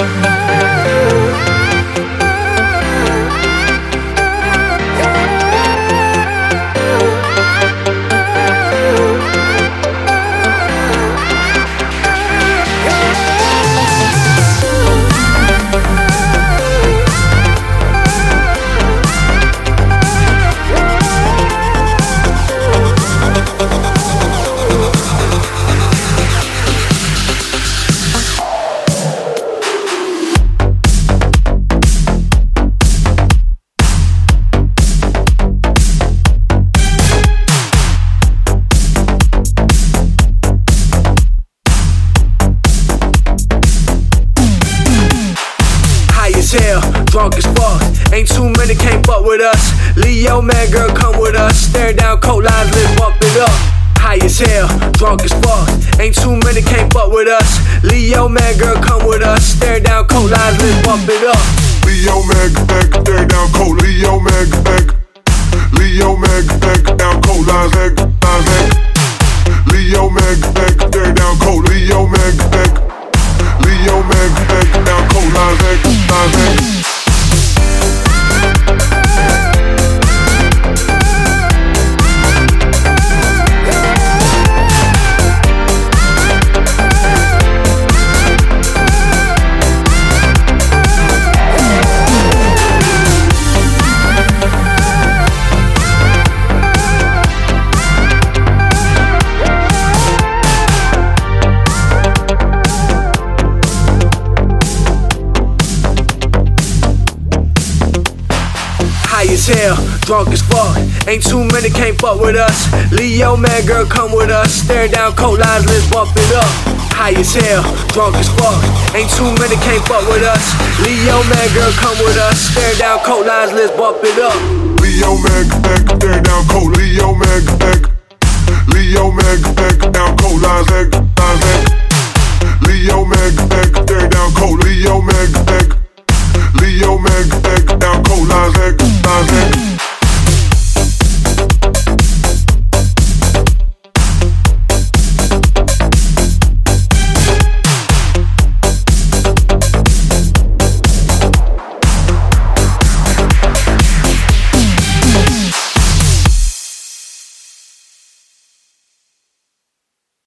as drunk as fuck. Ain't too many can't fuck with us. Leo, man, girl, come with us. Stare down coat lines, let's bump it up. High as hell, drunk as fuck. Ain't too many can't fuck with us. Leo, man, girl, come with us. Stare down coat lines, let's bump it up. Leo, man, back, stare down as hell, drunk as fuck. Ain't too many can't fuck with us. Leo, man, girl, come with us. Stare down coat lines, let's bump it up. High as hell, drunk as fuck. Ain't too many can't fuck with us. Leo, man, girl, come with us. Stare down coat lines, let's bump it up. Leo, man, back, stare down coat. Leo,